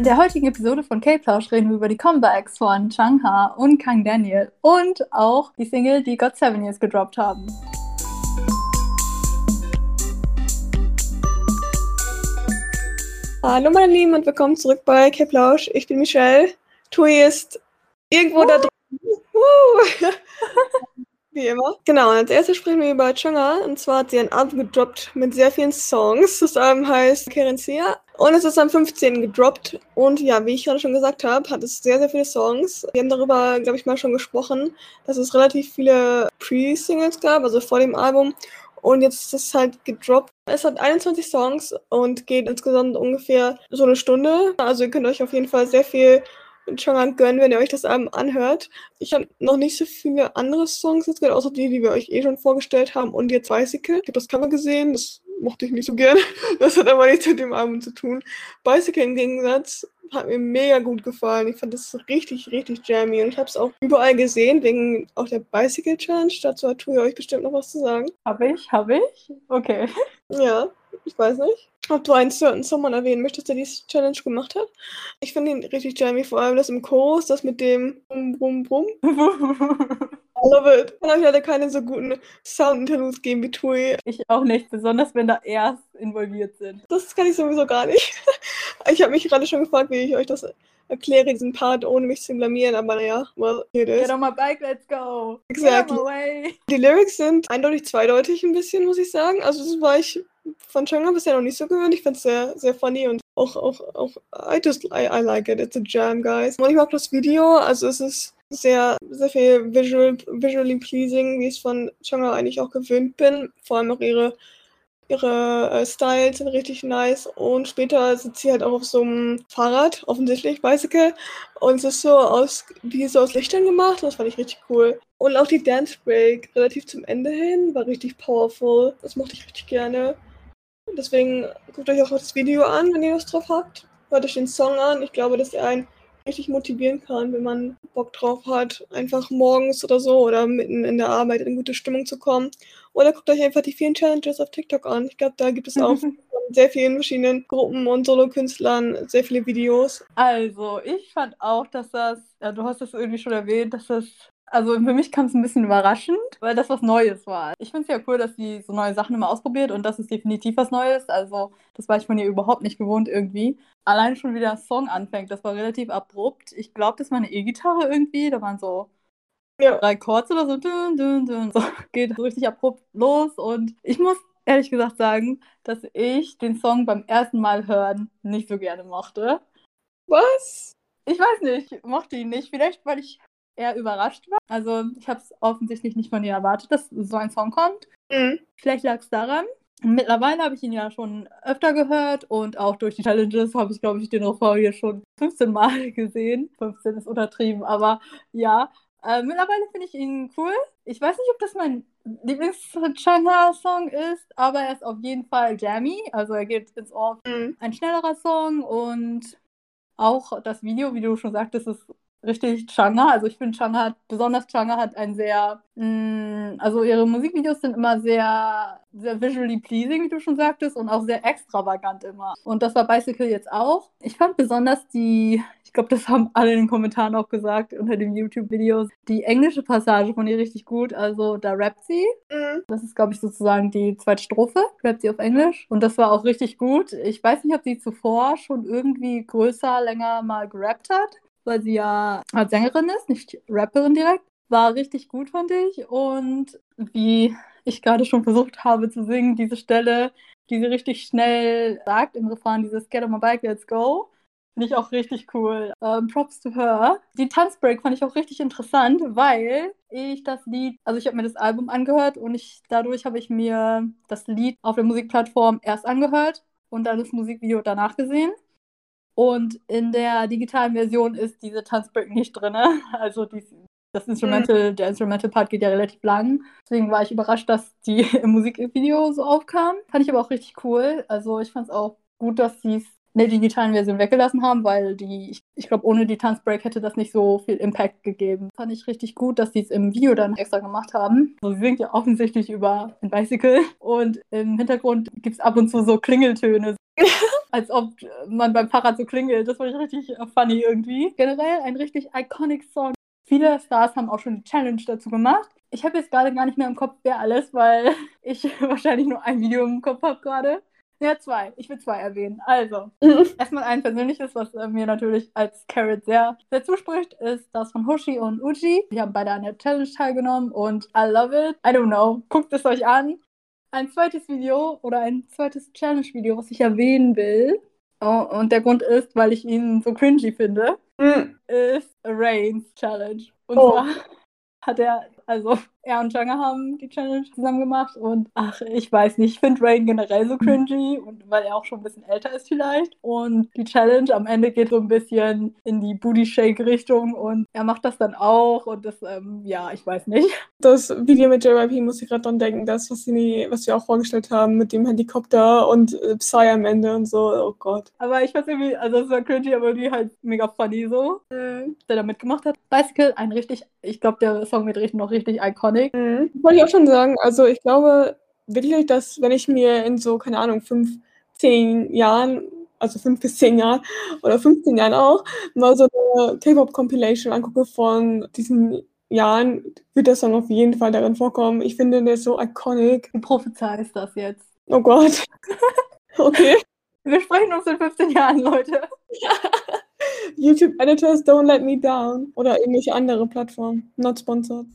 In der heutigen Episode von K-Plausch reden wir über die Comebacks von Changha und Kang Daniel und auch die Single, die God Seven Years gedroppt haben. Hallo meine Lieben und willkommen zurück bei K-Plausch. Ich bin Michelle. Tui ist irgendwo uh. da drin. Uh. Wie immer. Genau, als erstes sprechen wir über Chunga. Und zwar hat sie ein Album gedroppt mit sehr vielen Songs. Das Album heißt Kerencia. Und es ist am 15. gedroppt. Und ja, wie ich gerade schon gesagt habe, hat es sehr, sehr viele Songs. Wir haben darüber, glaube ich, mal schon gesprochen, dass es relativ viele Pre-Singles gab, also vor dem Album. Und jetzt ist es halt gedroppt. Es hat 21 Songs und geht insgesamt ungefähr so eine Stunde. Also ihr könnt euch auf jeden Fall sehr viel schon gönnen, wenn ihr euch das Album anhört. Ich habe noch nicht so viele andere Songs jetzt gehört, außer die, die wir euch eh schon vorgestellt haben und jetzt Bicycle. Ich habe das Cover gesehen, das mochte ich nicht so gerne. Das hat aber nichts mit dem Album zu tun. Bicycle im Gegensatz hat mir mega gut gefallen. Ich fand das richtig, richtig jammy und ich habe es auch überall gesehen, wegen auch der Bicycle Challenge. Dazu hat Tuja euch bestimmt noch was zu sagen. Habe ich, habe ich? Okay. Ja, ich weiß nicht ob du einen certain Someone erwähnen möchtest, der diese Challenge gemacht hat. Ich finde ihn richtig jammy, vor allem das im Chorus, das mit dem Bum Bum Bum. I love it. Kann euch leider keine so guten Sound-Interludes geben wie Tui. Ich auch nicht, besonders wenn da erst involviert sind. Das kann ich sowieso gar nicht. Ich habe mich gerade schon gefragt, wie ich euch das erkläre, diesen Part, ohne mich zu blamieren, aber naja, well, here it is. Get on my bike, let's go. Exactly. Die Lyrics sind eindeutig zweideutig ein bisschen, muss ich sagen. Also das war ich von Changa bisher noch nicht so gewöhnt. Ich finde es sehr, sehr funny und auch, auch, auch, I just, I, I like it. It's a jam, guys. Und ich mag das Video, also es ist sehr, sehr viel visual, visually pleasing, wie ich es von Changa eigentlich auch gewöhnt bin. Vor allem auch ihre, ihre äh, Styles sind richtig nice. Und später sitzt sie halt auch auf so einem Fahrrad, offensichtlich, Bicycle. Und es ist so aus, wie so aus Lichtern gemacht. Das fand ich richtig cool. Und auch die Dance Break relativ zum Ende hin war richtig powerful. Das mochte ich richtig gerne. Deswegen guckt euch auch das Video an, wenn ihr was drauf habt. Hört euch den Song an. Ich glaube, dass er einen richtig motivieren kann, wenn man Bock drauf hat, einfach morgens oder so oder mitten in der Arbeit in gute Stimmung zu kommen. Oder guckt euch einfach die vielen Challenges auf TikTok an. Ich glaube, da gibt es auch von sehr vielen verschiedenen Gruppen und Solo-Künstlern sehr viele Videos. Also, ich fand auch, dass das, ja, du hast es irgendwie schon erwähnt, dass das also für mich kam es ein bisschen überraschend, weil das was Neues war. Ich finde es ja cool, dass sie so neue Sachen immer ausprobiert und das ist definitiv was Neues. Also das war ich von ihr überhaupt nicht gewohnt irgendwie. Allein schon wie der Song anfängt, das war relativ abrupt. Ich glaube, das war eine E-Gitarre irgendwie. Da waren so ja. drei Chords oder so. Dün, dün, dün, so. Geht so richtig abrupt los und ich muss ehrlich gesagt sagen, dass ich den Song beim ersten Mal hören nicht so gerne mochte. Was? Ich weiß nicht, mochte ihn nicht. Vielleicht, weil ich eher überrascht war. Also ich habe es offensichtlich nicht von ihr erwartet, dass so ein Song kommt. Mhm. Vielleicht lag es daran. Mittlerweile habe ich ihn ja schon öfter gehört und auch durch die Challenges habe ich, glaube ich, den Refrain hier schon 15 Mal gesehen. 15 ist untertrieben, aber ja. Äh, mittlerweile finde ich ihn cool. Ich weiß nicht, ob das mein Lieblings-Changha-Song ist, aber er ist auf jeden Fall jammy. Also er geht ins Ohr. Mhm. Ein schnellerer Song und auch das Video, wie du schon sagtest, ist richtig Changa. Also ich finde Changa hat, besonders Changa hat ein sehr, mh, mm, also ihre Musikvideos sind immer sehr, sehr visually pleasing, wie du schon sagtest, und auch sehr extravagant immer. Und das war Bicycle jetzt auch. Ich fand besonders die, ich glaube, das haben alle in den Kommentaren auch gesagt unter den YouTube-Videos, die englische Passage von ihr richtig gut. Also da rappt sie. Mhm. Das ist, glaube ich, sozusagen die zweite Strophe, rappt sie auf Englisch. Und das war auch richtig gut. Ich weiß nicht, ob sie zuvor schon irgendwie größer, länger mal gerappt hat weil sie ja als Sängerin ist, nicht Rapperin direkt. War richtig gut, fand ich. Und wie ich gerade schon versucht habe zu singen, diese Stelle, die sie richtig schnell sagt im Refrain, dieses Get on my bike, let's go. Finde ich auch richtig cool. Ähm, Props to her. Die Tanzbreak fand ich auch richtig interessant, weil ich das Lied, also ich habe mir das Album angehört und ich dadurch habe ich mir das Lied auf der Musikplattform erst angehört und dann das Musikvideo danach gesehen. Und in der digitalen Version ist diese Tanzbreak nicht drin. Also die, das Instrumental, mhm. der Instrumental-Part geht ja relativ lang. Deswegen war ich überrascht, dass die im Musikvideo so aufkam. Fand ich aber auch richtig cool. Also ich fand es auch gut, dass sie es in der digitalen Version weggelassen haben, weil die, ich, ich glaube, ohne die Tanzbreak hätte das nicht so viel Impact gegeben. Fand ich richtig gut, dass sie es im Video dann extra gemacht haben. Also sie singt ja offensichtlich über ein Bicycle und im Hintergrund gibt es ab und zu so Klingeltöne. Als ob man beim Fahrrad so klingelt. Das fand ich richtig funny irgendwie. Generell ein richtig iconic Song. Viele Stars haben auch schon die Challenge dazu gemacht. Ich habe jetzt gerade gar nicht mehr im Kopf, wer alles, weil ich wahrscheinlich nur ein Video im Kopf habe gerade. Ja, zwei. Ich will zwei erwähnen. Also, erstmal ein persönliches, was äh, mir natürlich als Carrot sehr, sehr zuspricht, ist das von Hoshi und Uji. Die haben beide an der Challenge teilgenommen und I love it. I don't know. Guckt es euch an. Ein zweites Video oder ein zweites Challenge-Video, was ich erwähnen will. Oh, und der Grund ist, weil ich ihn so cringy finde, mhm. ist Rains Challenge. Und oh. zwar hat er, also er und Changa haben die Challenge zusammen gemacht und ach, ich weiß nicht, ich finde Rain generell so cringy und weil er auch schon ein bisschen älter ist vielleicht und die Challenge am Ende geht so ein bisschen in die Booty Shake Richtung und er macht das dann auch und das, ähm, ja, ich weiß nicht. Das Video mit JYP muss ich gerade dran denken, das, was sie, was sie auch vorgestellt haben mit dem Helikopter und äh, Psy am Ende und so, oh Gott. Aber ich weiß irgendwie, also es war cringy, aber die halt mega funny so, mhm. der da mitgemacht hat. Bicycle, ein richtig, ich glaube, der Song wird richtig, noch richtig iconic Iconic. Mhm. Wollte ich auch schon sagen. Also ich glaube wirklich, dass wenn ich mir in so, keine Ahnung, fünf, zehn Jahren, also fünf bis zehn Jahren oder 15 Jahren auch, mal so eine K-Pop-Compilation angucke von diesen Jahren, wird das dann auf jeden Fall darin vorkommen. Ich finde, der ist so iconic. Du prophezeist das jetzt. Oh Gott. okay. Wir sprechen uns in 15 Jahren, Leute. YouTube Editors Don't Let Me Down oder irgendwelche andere Plattformen. Not sponsored.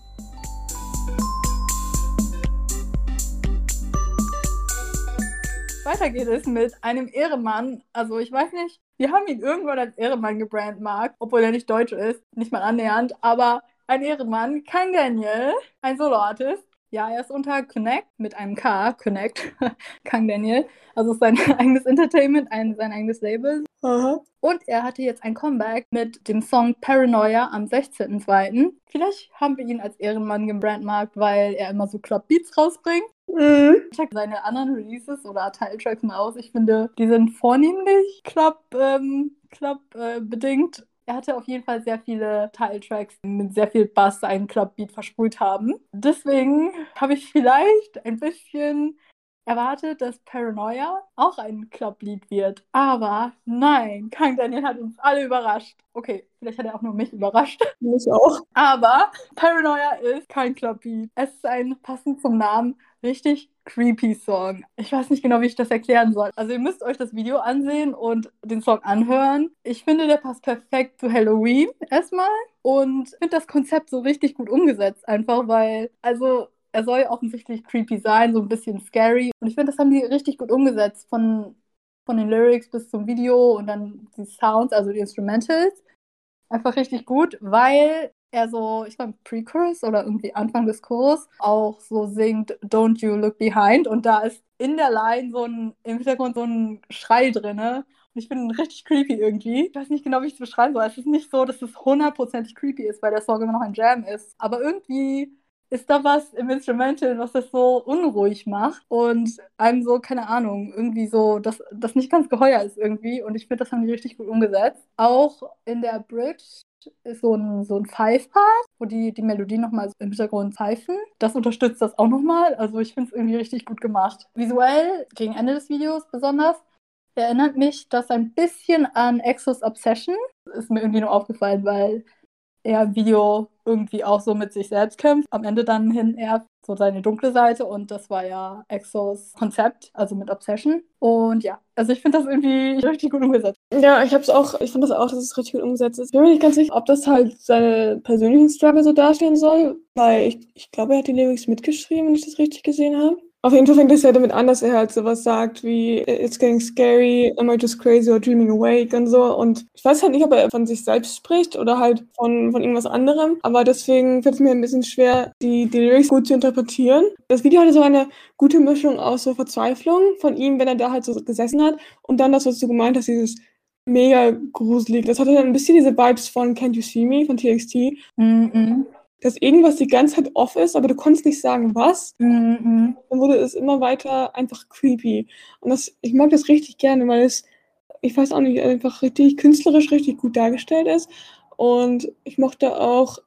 Weiter geht es mit einem Ehrenmann. Also ich weiß nicht, wir haben ihn irgendwann als Ehrenmann gebrandmarkt, obwohl er nicht deutsch ist, nicht mal annähernd, aber ein Ehrenmann, kein Daniel, ein Soloartist. Ja, er ist unter Connect mit einem K, Connect, Kang Daniel. Also sein eigenes Entertainment, ein, sein eigenes Label. Aha. Und er hatte jetzt ein Comeback mit dem Song Paranoia am 16.02. Vielleicht haben wir ihn als Ehrenmann gebrandmarkt, weil er immer so Club Beats rausbringt. Mhm. Check seine anderen Releases oder Teiltracks mal aus. Ich finde, die sind vornehmlich Club, ähm, Club äh, bedingt. Er hatte auf jeden Fall sehr viele Teiltracks mit sehr viel Bass einen Clubbeat versprüht haben. Deswegen habe ich vielleicht ein bisschen erwartet, dass Paranoia auch ein Clublied wird. Aber nein, Kang Daniel hat uns alle überrascht. Okay, vielleicht hat er auch nur mich überrascht. Mich auch. Aber Paranoia ist kein Clublied. Es ist ein, passend zum Namen, richtig creepy Song. Ich weiß nicht genau, wie ich das erklären soll. Also ihr müsst euch das Video ansehen und den Song anhören. Ich finde, der passt perfekt zu Halloween erstmal und finde das Konzept so richtig gut umgesetzt, einfach weil, also er soll offensichtlich creepy sein, so ein bisschen scary. Und ich finde, das haben die richtig gut umgesetzt, von, von den Lyrics bis zum Video und dann die Sounds, also die Instrumentals. Einfach richtig gut, weil er so, ich glaube, Pre-Chorus oder irgendwie Anfang des Chorus auch so singt Don't You Look Behind und da ist in der Line so ein, im Hintergrund so ein Schrei drin. Und ich ihn richtig creepy irgendwie. Ich weiß nicht genau, wie ich es beschreiben soll. Es ist nicht so, dass es hundertprozentig creepy ist, weil der Song immer noch ein Jam ist. Aber irgendwie ist da was im Instrumental, was das so unruhig macht und einem so, keine Ahnung, irgendwie so, dass das nicht ganz geheuer ist irgendwie. Und ich finde, das haben die richtig gut umgesetzt. Auch in der Bridge ist so ein, so ein Five-Part, wo die, die Melodie nochmal im Hintergrund pfeifen. Das unterstützt das auch nochmal. Also ich finde es irgendwie richtig gut gemacht. Visuell, gegen Ende des Videos besonders, erinnert mich das ein bisschen an Exos Obsession. Ist mir irgendwie nur aufgefallen, weil er im Video irgendwie auch so mit sich selbst kämpft. Am Ende dann hin er so seine dunkle Seite und das war ja Exos Konzept, also mit Obsession. Und ja, also ich finde das irgendwie richtig gut umgesetzt. Ja, ich hab's auch, ich finde das auch, dass es richtig gut umgesetzt ist. Ich bin mir nicht ganz sicher, ob das halt seine persönlichen Struggle so darstellen soll, weil ich, ich glaube, er hat die Lyrics mitgeschrieben, wenn ich das richtig gesehen habe. Auf jeden Fall fängt es ja damit an, dass er halt sowas sagt wie It's getting scary, am I just crazy or dreaming awake und so. Und ich weiß halt nicht, ob er von sich selbst spricht oder halt von, von irgendwas anderem. Aber deswegen fällt es mir ein bisschen schwer, die, die Lyrics gut zu interpretieren. Das Video hatte so eine gute Mischung aus so Verzweiflung von ihm, wenn er da halt so gesessen hat. Und dann das, was du gemeint hast, dieses mega gruselig. Das hatte dann ein bisschen diese Vibes von Can't You See Me von TXT. Mm -mm dass irgendwas die ganze Zeit off ist, aber du konntest nicht sagen, was. Mhm. Dann wurde es immer weiter einfach creepy. Und das, ich mag das richtig gerne, weil es, ich weiß auch nicht, einfach richtig künstlerisch richtig gut dargestellt ist. Und ich mochte auch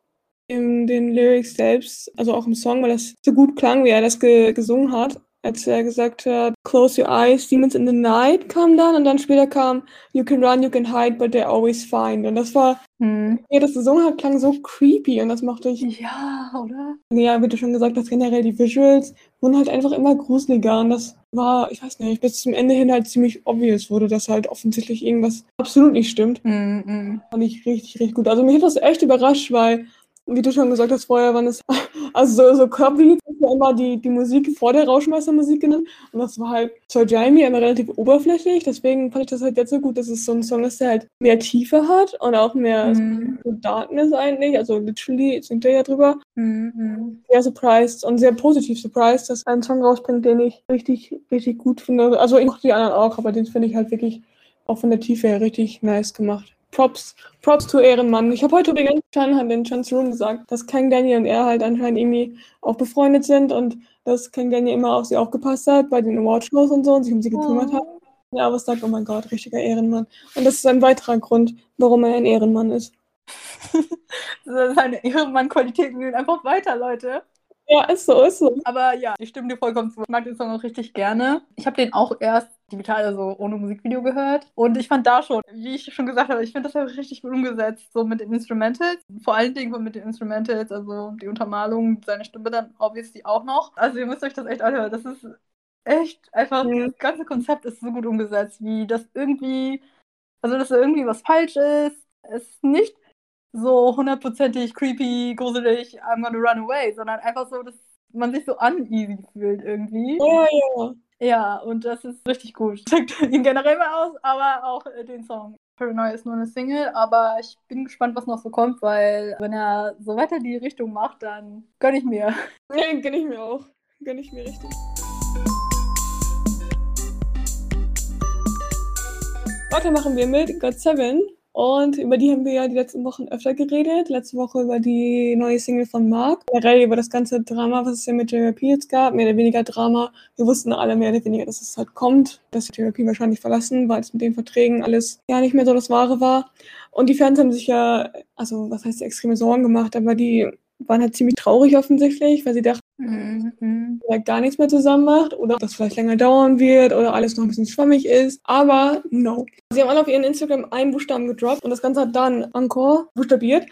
in den Lyrics selbst, also auch im Song, weil das so gut klang, wie er das ge gesungen hat. Als er gesagt hat, Close Your Eyes, Demons in the Night kam dann und dann später kam You Can Run, You Can Hide, but They're Always Fine. Und das war, hm. ja, das gesungen hat, klang so creepy und das mochte ich. Ja, oder? Ja, wie du schon gesagt hast, generell die Visuals wurden halt einfach immer gruseliger und das war, ich weiß nicht, bis zum Ende hin halt ziemlich obvious wurde, dass halt offensichtlich irgendwas absolut nicht stimmt. Mhm. Fand ich richtig, richtig gut. Also mich hat das echt überrascht, weil wie du schon gesagt hast vorher, waren es, also so, so Club-Lieds ist ja immer die, die Musik vor der Rauschmeistermusik genannt. Und das war halt Sir Jamie immer relativ oberflächlich. Deswegen fand ich das halt jetzt so gut, dass es so ein Song ist, der halt mehr Tiefe hat und auch mehr mhm. so Darkness eigentlich. Also literally singt er ja drüber. Mhm. Sehr surprised und sehr positiv surprised, dass er einen Song rausbringt, den ich richtig, richtig gut finde. Also ich mochte die anderen auch, aber den finde ich halt wirklich auch von der Tiefe her richtig nice gemacht. Props, Props to Ehrenmann. Ich habe heute übrigens schon an den Chance Room gesagt, dass Kang Daniel und er halt anscheinend irgendwie auch befreundet sind und dass Kang Daniel immer auf sie aufgepasst hat bei den Awardshows und so und sich um sie gekümmert oh. hat. Ja, aber es sagt, oh mein Gott, richtiger Ehrenmann. Und das ist ein weiterer Grund, warum er ein Ehrenmann ist. Seine Ehrenmann-Qualitäten gehen einfach weiter, Leute. Ja, ist so, ist so. Aber ja, ich stimme dir vollkommen zu. Ich mag den Song auch richtig gerne. Ich habe den auch erst digital, also ohne Musikvideo gehört. Und ich fand da schon, wie ich schon gesagt habe, ich finde das ja richtig gut umgesetzt, so mit den Instrumentals. Vor allen Dingen mit den Instrumentals, also die Untermalung, seine Stimme dann obviously auch noch. Also ihr müsst euch das echt anhören. Das ist echt einfach, mhm. das ganze Konzept ist so gut umgesetzt, wie das irgendwie, also dass da irgendwie was falsch ist. Es ist nicht so hundertprozentig creepy, gruselig, I'm gonna run away, sondern einfach so, dass man sich so uneasy fühlt irgendwie. Ja, ja. Ja, und das ist richtig gut. Checkt ihn generell mal aus, aber auch äh, den Song. Paranoia ist nur eine Single, aber ich bin gespannt, was noch so kommt, weil wenn er so weiter die Richtung macht, dann gönne ich mir. Ja, gönne ich mir auch. Gönne ich mir richtig. Heute machen wir mit God Seven und über die haben wir ja die letzten Wochen öfter geredet. Letzte Woche über die neue Single von Mark. Generell über das ganze Drama, was es ja mit JYP jetzt gab. Mehr oder weniger Drama. Wir wussten alle mehr oder weniger, dass es halt kommt. Dass die JYP wahrscheinlich verlassen, weil es mit den Verträgen alles ja nicht mehr so das Wahre war. Und die Fans haben sich ja, also was heißt extreme Sorgen gemacht, aber die waren halt ziemlich traurig offensichtlich, weil sie dachten, mhm. dass gar nichts mehr zusammen macht oder dass es vielleicht länger dauern wird oder alles noch ein bisschen schwammig ist. Aber no. Sie haben alle auf ihren Instagram einen Buchstaben gedroppt und das Ganze hat dann Encore buchstabiert.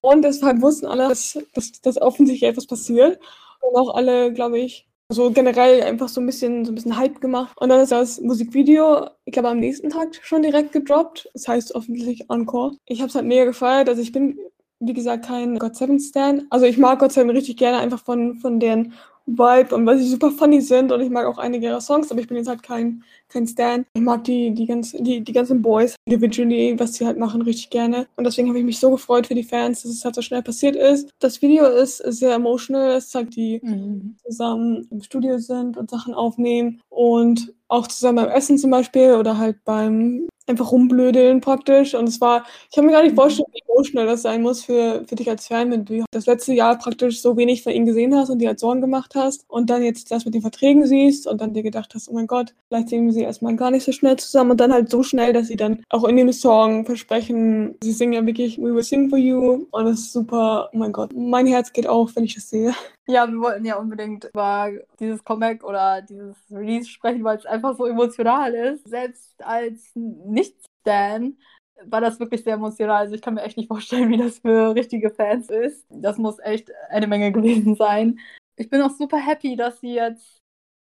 Und deshalb wussten alle, dass, dass, dass offensichtlich etwas passiert. Und auch alle, glaube ich, so generell einfach so ein bisschen so ein bisschen Hype gemacht. Und dann ist das Musikvideo, ich glaube, am nächsten Tag schon direkt gedroppt. Das heißt offensichtlich Encore. Ich habe es halt mega gefeiert. Also ich bin wie gesagt, kein God Seven Stan. Also ich mag God Seven richtig gerne, einfach von, von deren Vibe und weil sie super funny sind und ich mag auch einige ihrer Songs, aber ich bin jetzt halt kein, kein Stan. Ich mag die, die, ganz, die, die ganzen Boys individually, was sie halt machen, richtig gerne. Und deswegen habe ich mich so gefreut für die Fans, dass es halt so schnell passiert ist. Das Video ist sehr emotional. Es zeigt die mhm. zusammen im Studio sind und Sachen aufnehmen und auch zusammen beim Essen zum Beispiel oder halt beim einfach rumblödeln praktisch. Und es war, ich kann mir gar nicht mhm. vorstellen, wie emotional das sein muss für, für dich als Fan, wenn du das letzte Jahr praktisch so wenig von ihnen gesehen hast und dir halt Sorgen gemacht hast und dann jetzt das mit den Verträgen siehst und dann dir gedacht hast, oh mein Gott, vielleicht singen sie erstmal gar nicht so schnell zusammen und dann halt so schnell, dass sie dann auch in dem Song versprechen, sie singen ja wirklich We Will Sing For You und das ist super, oh mein Gott, mein Herz geht auf, wenn ich das sehe. Ja, wir wollten ja unbedingt über dieses Comeback oder dieses Release sprechen, weil es einfach so emotional ist. Selbst als Nicht-Stan war das wirklich sehr emotional. Also ich kann mir echt nicht vorstellen, wie das für richtige Fans ist. Das muss echt eine Menge gewesen sein. Ich bin auch super happy, dass sie jetzt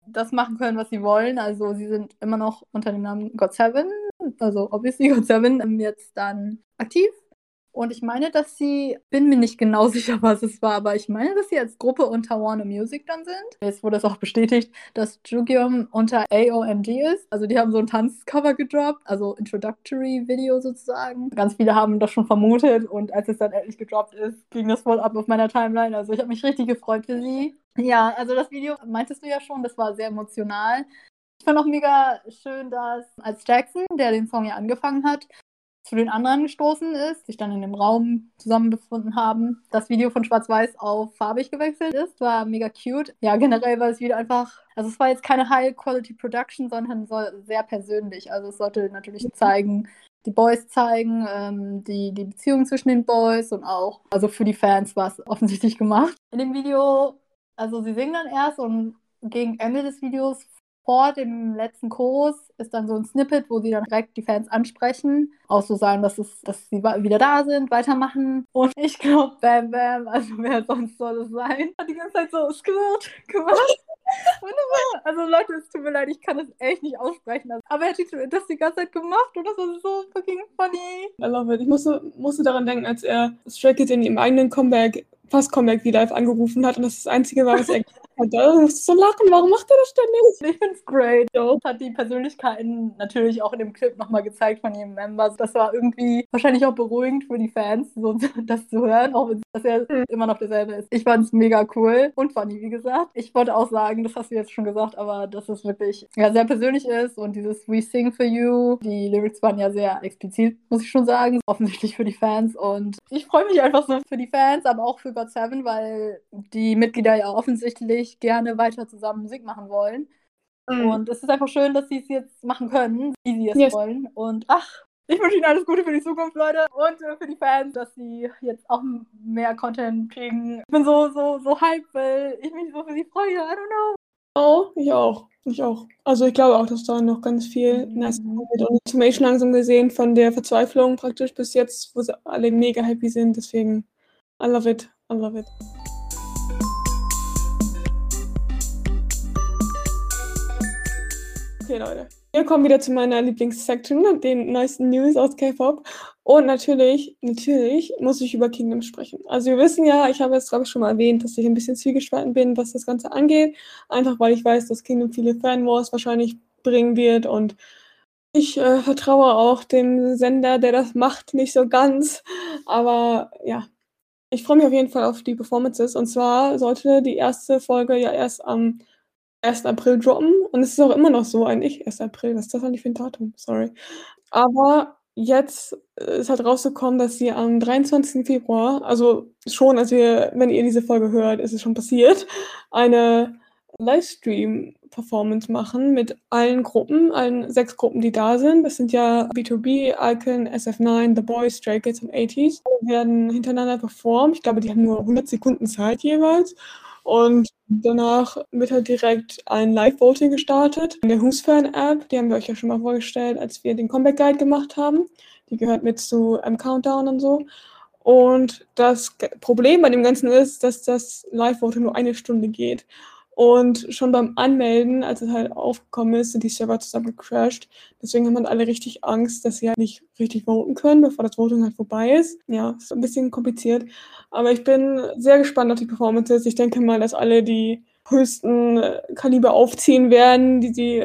das machen können, was sie wollen. Also sie sind immer noch unter dem Namen God Seven, also obviously God Seven, jetzt dann aktiv und ich meine, dass sie, bin mir nicht genau sicher, was es war, aber ich meine, dass sie als Gruppe unter Warner Music dann sind. Jetzt wurde es auch bestätigt, dass Jugium unter AOMG ist. Also die haben so ein Tanzcover gedroppt, also Introductory Video sozusagen. Ganz viele haben das schon vermutet und als es dann endlich gedroppt ist, ging das voll ab auf meiner Timeline. Also ich habe mich richtig gefreut für sie. Ja, also das Video meintest du ja schon, das war sehr emotional. Ich fand auch mega schön, dass als Jackson, der den Song ja angefangen hat, zu den anderen gestoßen ist, sich dann in dem Raum zusammen befunden haben, das Video von Schwarz-Weiß auf farbig gewechselt ist, war mega cute. Ja, generell war es wieder einfach, also es war jetzt keine High-Quality-Production, sondern sehr persönlich. Also es sollte natürlich zeigen, die Boys zeigen, ähm, die, die Beziehung zwischen den Boys und auch, also für die Fans war es offensichtlich gemacht. In dem Video, also sie singen dann erst und gegen Ende des Videos vor dem letzten Chorus ist dann so ein Snippet, wo sie dann direkt die Fans ansprechen, auch so sagen, dass, es, dass sie wieder da sind, weitermachen. Und ich glaube, Bam Bam, also wer sonst soll es sein, hat die ganze Zeit so Squirt gemacht. Wunderbar. Also Leute, es tut mir leid, ich kann das echt nicht aussprechen. Aber er hat das die ganze Zeit gemacht und das war so fucking funny. I love it. Ich musste, musste daran denken, als er Stray Kids in ihrem eigenen Comeback, fast Comeback, wie live angerufen hat und das das Einzige war, was er Und da musst du so lachen, warum macht er das ständig? Ich find's great. Ja. Hat die Persönlichkeiten natürlich auch in dem Clip nochmal gezeigt von jedem Member. Das war irgendwie wahrscheinlich auch beruhigend für die Fans, so das zu hören, auch wenn dass er mhm. immer noch derselbe ist. Ich fand's mega cool und funny, wie gesagt. Ich wollte auch sagen, das hast du jetzt schon gesagt, aber dass es wirklich ja, sehr persönlich ist und dieses We Sing for You, die Lyrics waren ja sehr explizit, muss ich schon sagen, offensichtlich für die Fans und ich freue mich einfach so für die Fans, aber auch für God Seven, weil die Mitglieder ja offensichtlich wirklich gerne weiter zusammen Musik machen wollen. Mhm. Und es ist einfach schön, dass sie es jetzt machen können, wie sie es yes. wollen. Und ach, ich wünsche Ihnen alles Gute für die Zukunft, Leute. Und äh, für die Fans, dass sie jetzt auch mehr Content kriegen. Ich bin so, so, so hyped, weil ich mich so für sie freue. I don't know. Oh, ich auch. Ich auch. Also ich glaube auch, dass da noch ganz viel mhm. nice wird. Und zum schon langsam gesehen von der Verzweiflung praktisch bis jetzt, wo sie alle mega happy sind. Deswegen, I love it. I love it. Okay, Leute. Wir kommen wieder zu meiner Lieblingssection, den neuesten News aus K-Pop. Und natürlich, natürlich muss ich über Kingdom sprechen. Also wir wissen ja, ich habe jetzt, glaube ich, schon mal erwähnt, dass ich ein bisschen zwiegespalten bin, was das Ganze angeht. Einfach weil ich weiß, dass Kingdom viele Fanwars wahrscheinlich bringen wird. Und ich äh, vertraue auch dem Sender, der das macht, nicht so ganz. Aber ja, ich freue mich auf jeden Fall auf die Performances. Und zwar sollte die erste Folge ja erst am 1. April droppen und es ist auch immer noch so eigentlich. 1. April, was ist das eigentlich für ein Datum? Sorry. Aber jetzt ist halt rausgekommen, dass sie am 23. Februar, also schon, als wir, wenn ihr diese Folge hört, ist es schon passiert, eine Livestream-Performance machen mit allen Gruppen, allen sechs Gruppen, die da sind. Das sind ja B2B, Icon, SF9, The Boys, Stray Kids und 80s. Die werden hintereinander performt. Ich glaube, die haben nur 100 Sekunden Zeit jeweils. Und danach wird halt direkt ein Live-Voting gestartet in der Who's Fan-App. Die haben wir euch ja schon mal vorgestellt, als wir den Comeback Guide gemacht haben. Die gehört mit zu einem Countdown und so. Und das Problem bei dem Ganzen ist, dass das Live-Voting nur eine Stunde geht. Und schon beim Anmelden, als es halt aufgekommen ist, sind die Server zusammen gecrashed. Deswegen haben halt alle richtig Angst, dass sie halt nicht richtig voten können, bevor das Voting halt vorbei ist. Ja, ist ein bisschen kompliziert. Aber ich bin sehr gespannt auf die Performances. Ich denke mal, dass alle die höchsten Kaliber aufziehen werden, die sie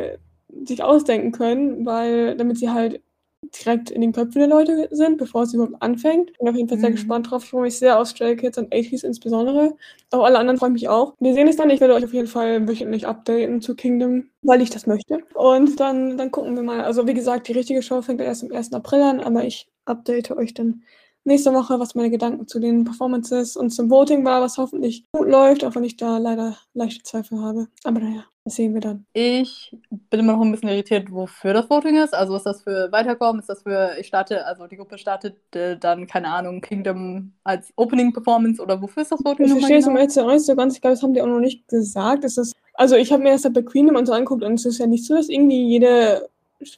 sich ausdenken können, weil damit sie halt direkt in den Köpfen der Leute sind, bevor es überhaupt anfängt. Bin auf jeden Fall mhm. sehr gespannt drauf. Ich freue mich sehr auf Stray Kids und 80s insbesondere. Auch alle anderen freuen mich auch. Wir sehen es dann. Ich werde euch auf jeden Fall wöchentlich updaten zu Kingdom, weil ich das möchte. Und dann, dann gucken wir mal. Also wie gesagt, die richtige Show fängt erst am 1. April an, aber ich update euch dann nächste Woche, was meine Gedanken zu den Performances und zum Voting war, was hoffentlich gut läuft, auch wenn ich da leider leichte Zweifel habe. Aber naja, das sehen wir dann. Ich bin immer noch ein bisschen irritiert, wofür das Voting ist. Also ist das für Weiterkommen? Ist das für, ich starte, also die Gruppe startet äh, dann, keine Ahnung, Kingdom als Opening-Performance oder wofür ist das Voting? Ich verstehe es um jetzt nicht so ganz. Ich glaube, das haben die auch noch nicht gesagt. Es ist, also ich habe mir das bei Queendom und so angeguckt und es ist ja nicht so, dass irgendwie jede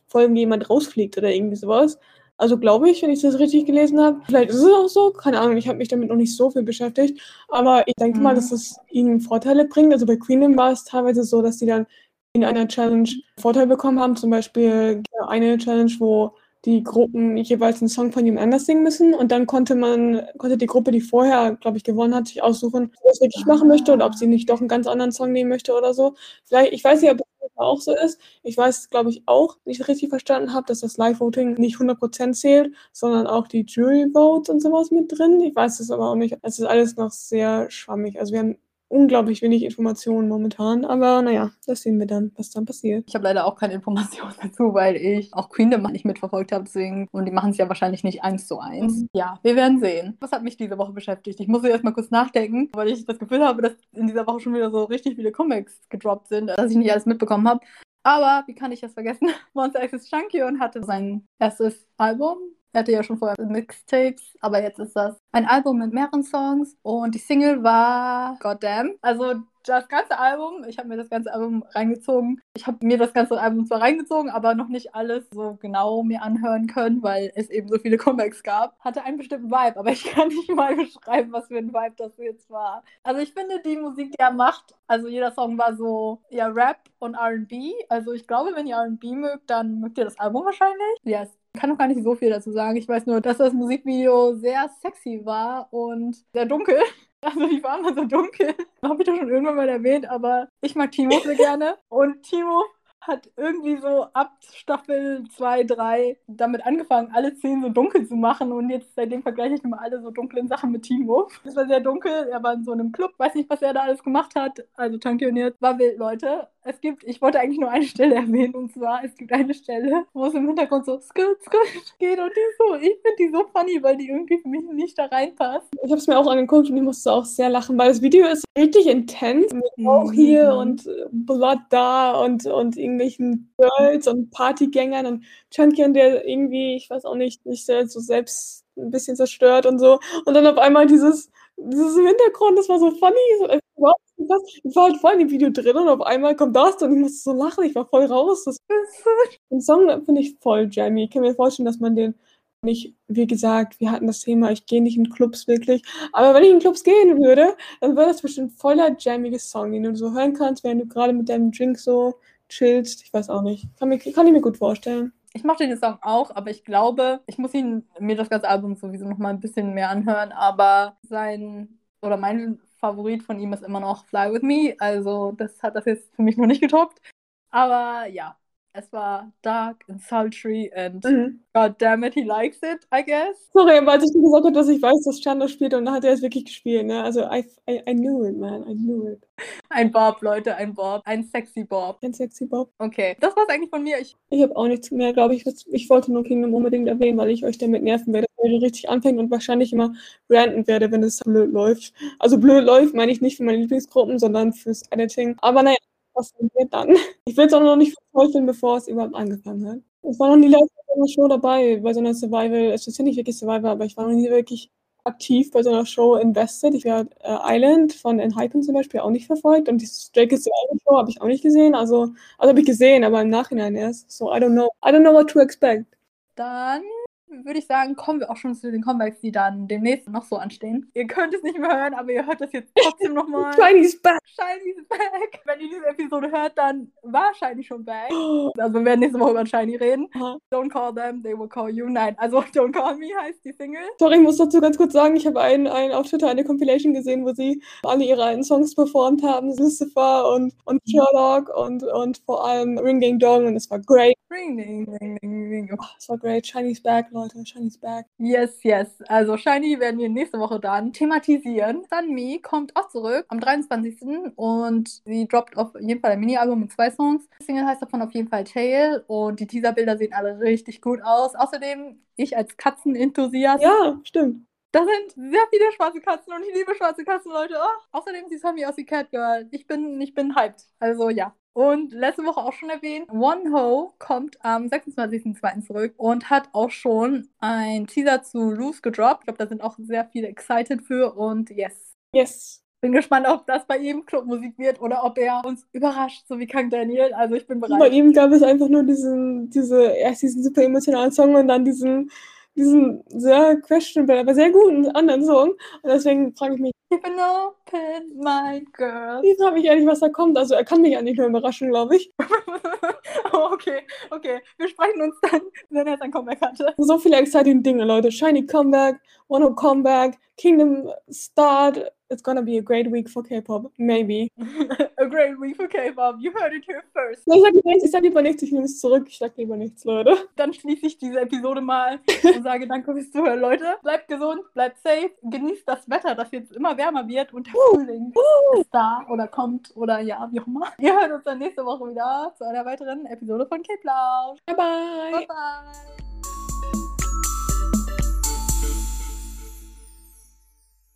Folge jemand rausfliegt oder irgendwie sowas. Also glaube ich, wenn ich das richtig gelesen habe. Vielleicht ist es auch so, keine Ahnung, ich habe mich damit noch nicht so viel beschäftigt. Aber ich denke mhm. mal, dass es ihnen Vorteile bringt. Also bei Queenem war es teilweise so, dass sie dann in einer Challenge Vorteil bekommen haben. Zum Beispiel eine Challenge, wo die Gruppen jeweils einen Song von jemand anders singen müssen und dann konnte man, konnte die Gruppe, die vorher, glaube ich, gewonnen hat, sich aussuchen, ob sie wirklich machen möchte oder ob sie nicht doch einen ganz anderen Song nehmen möchte oder so. Vielleicht, ich weiß nicht, ob auch so ist. Ich weiß, glaube ich, auch, wenn ich das richtig verstanden habe, dass das Live-Voting nicht 100% zählt, sondern auch die Jury-Votes und sowas mit drin. Ich weiß es aber auch nicht. Es ist alles noch sehr schwammig. Also wir haben unglaublich wenig Informationen momentan. Aber naja, das sehen wir dann, was dann passiert. Ich habe leider auch keine Informationen dazu, weil ich auch Queendom nicht mitverfolgt habe. Deswegen, und die machen es ja wahrscheinlich nicht eins zu eins. Mhm. Ja, wir werden sehen. Was hat mich diese Woche beschäftigt? Ich muss erst mal kurz nachdenken, weil ich das Gefühl habe, dass in dieser Woche schon wieder so richtig viele Comics gedroppt sind, dass ich nicht alles mitbekommen habe. Aber wie kann ich das vergessen? Monster X ist und hatte sein erstes Album er hatte ja schon vorher Mixtapes, aber jetzt ist das ein Album mit mehreren Songs und die Single war Goddamn. Also das ganze Album, ich habe mir das ganze Album reingezogen. Ich habe mir das ganze Album zwar reingezogen, aber noch nicht alles so genau mir anhören können, weil es eben so viele Comebacks gab. Hatte einen bestimmten Vibe, aber ich kann nicht mal beschreiben, was für ein Vibe das jetzt war. Also ich finde die Musik, die er macht, also jeder Song war so, ja, Rap und R&B. Also ich glaube, wenn ihr R&B mögt, dann mögt ihr das Album wahrscheinlich. Yes. Ich kann noch gar nicht so viel dazu sagen. Ich weiß nur, dass das Musikvideo sehr sexy war und sehr dunkel. Also die waren mal so dunkel. Habe ich doch schon irgendwann mal erwähnt, aber ich mag Timo sehr gerne. Und Timo hat irgendwie so ab Staffel 2, 3 damit angefangen, alle Szenen so dunkel zu machen. Und jetzt seitdem vergleiche ich immer alle so dunklen Sachen mit Timo. Es war sehr dunkel, er war in so einem Club, weiß nicht, was er da alles gemacht hat. Also Tankioniert war wild, Leute. Es gibt, ich wollte eigentlich nur eine Stelle erwähnen, und zwar, es gibt eine Stelle, wo es im Hintergrund so skut, skut geht und die so, ich finde die so funny, weil die irgendwie für mich nicht da reinpasst. Ich habe es mir auch angeguckt und ich musste auch sehr lachen, weil das Video ist richtig intens. Mit Bauch hier mhm. und Blood da und, und irgendwelchen Girls und Partygängern und Chunkian, der irgendwie, ich weiß auch nicht, nicht so selbst ein bisschen zerstört und so. Und dann auf einmal dieses, dieses im Hintergrund, das war so funny. So, ich war halt voll in dem Video drin und auf einmal kommt das und ich musste so lachen. Ich war voll raus. Das den Song finde ich voll jammy. Ich kann mir vorstellen, dass man den nicht, wie gesagt, wir hatten das Thema, ich gehe nicht in Clubs wirklich. Aber wenn ich in Clubs gehen würde, dann wäre das bestimmt voller jammiger Song, den du so hören kannst, während du gerade mit deinem Drink so chillst. Ich weiß auch nicht. Kann, mir, kann ich mir gut vorstellen. Ich mochte den Song auch, aber ich glaube, ich muss ihn, mir das ganze Album sowieso noch mal ein bisschen mehr anhören, aber sein oder mein Favorit von ihm ist immer noch Fly With Me. Also das hat das jetzt für mich noch nicht getoppt. Aber ja, es war dark and sultry and mhm. god damn it, he likes it, I guess. Sorry, weil ich dir gesagt habe, dass ich weiß, dass Chandler spielt und dann hat er es wirklich gespielt, ne? Also I, I, I knew it, man, I knew it. Ein Bob, Leute, ein Bob. Ein sexy Bob. Ein sexy Bob. Okay, das war's eigentlich von mir. Ich, ich habe auch nichts mehr, glaube ich. Ich wollte nur Kingdom unbedingt erwähnen, weil ich euch damit nerven werde, weil ihr richtig anfängt und wahrscheinlich immer ranten werde, wenn es blöd läuft. Also blöd läuft, meine ich nicht für meine Lieblingsgruppen, sondern fürs Editing. Aber naja, was passiert dann? Ich will es auch noch nicht verteufeln, bevor es überhaupt angefangen hat. Ich war noch nie live bei einer Show dabei, bei so einer Survival. Es ist ja nicht wirklich Survival, aber ich war noch nie wirklich aktiv bei so einer Show invested. Ich habe äh, Island von Enhypen zum Beispiel auch nicht verfolgt und die Stray Kids Show habe ich auch nicht gesehen. Also, also habe ich gesehen, aber im Nachhinein erst. So, I don't know. I don't know what to expect. Dann würde ich sagen, kommen wir auch schon zu den Comebacks, die dann demnächst noch so anstehen. Ihr könnt es nicht mehr hören, aber ihr hört das jetzt trotzdem nochmal. Shiny's back! Shiny's back! Wenn ihr diese Episode hört, dann war Shiny schon back. Also wir werden nächste Woche über Shiny reden. Don't call them, they will call you. Nein, also Don't Call Me heißt die Single. Sorry, ich muss dazu ganz kurz sagen, ich habe einen, einen auf Twitter eine Compilation gesehen, wo sie alle ihre alten Songs performt haben. Lucifer und, und Sherlock und, und vor allem Ring Ding Dong und es war great. Ring Ding Ding Ding Ding. Oh, es war great. Shiny's back, Leute. Shiny's back. Yes, yes. Also Shiny werden wir nächste Woche dann thematisieren. Sunmi kommt auch zurück am 23. und sie droppt auf jeden Fall ein Mini-Album mit zwei Songs. Die Single heißt davon auf jeden Fall Tail und die Teaserbilder sehen alle richtig gut aus. Außerdem, ich als Katzenenthusiast. Ja, stimmt. Da sind sehr viele schwarze Katzen und ich liebe schwarze Katzen, Leute. Oh, außerdem sieht Sammy aus wie Catgirl. Ich bin, ich bin hyped. Also ja. Und letzte Woche auch schon erwähnt, One Ho kommt am 26.02. zurück und hat auch schon ein Teaser zu Loose gedroppt. Ich glaube, da sind auch sehr viele excited für und yes. Yes. Bin gespannt, ob das bei ihm Clubmusik wird oder ob er uns überrascht, so wie Kang Daniel. Also ich bin bereit. Bei ihm gab es einfach nur diesen, diese, erst diesen super emotionalen Song und dann diesen diesen sehr questionable, aber sehr guten anderen Song. Und deswegen frage ich mich, Keep an open mind, girl. Wie frage ich ehrlich, was da kommt. Also er kann mich eigentlich nur überraschen, glaube ich. oh, okay, okay. Wir sprechen uns dann, wenn er sein Comeback hatte. So viele exciting Dinge, Leute. Shiny Comeback, One Comeback, Kingdom Start, it's gonna be a great week for K-pop. Maybe. a great week for K-pop. You heard it here first. ich sag, nichts, ich sag lieber nichts, ich nehme es zurück. Ich sag lieber nichts, Leute. Dann schließe ich diese Episode mal und sage danke fürs Zuhören, Leute. Bleibt gesund, bleibt safe, genießt das Wetter, das jetzt immer wärmer wird und der uh, Frühling uh. ist da oder kommt oder ja, wie auch immer. Wir hören uns dann nächste Woche wieder zu einer weiteren Episode von K-Plausch. Bye bye. Bye bye.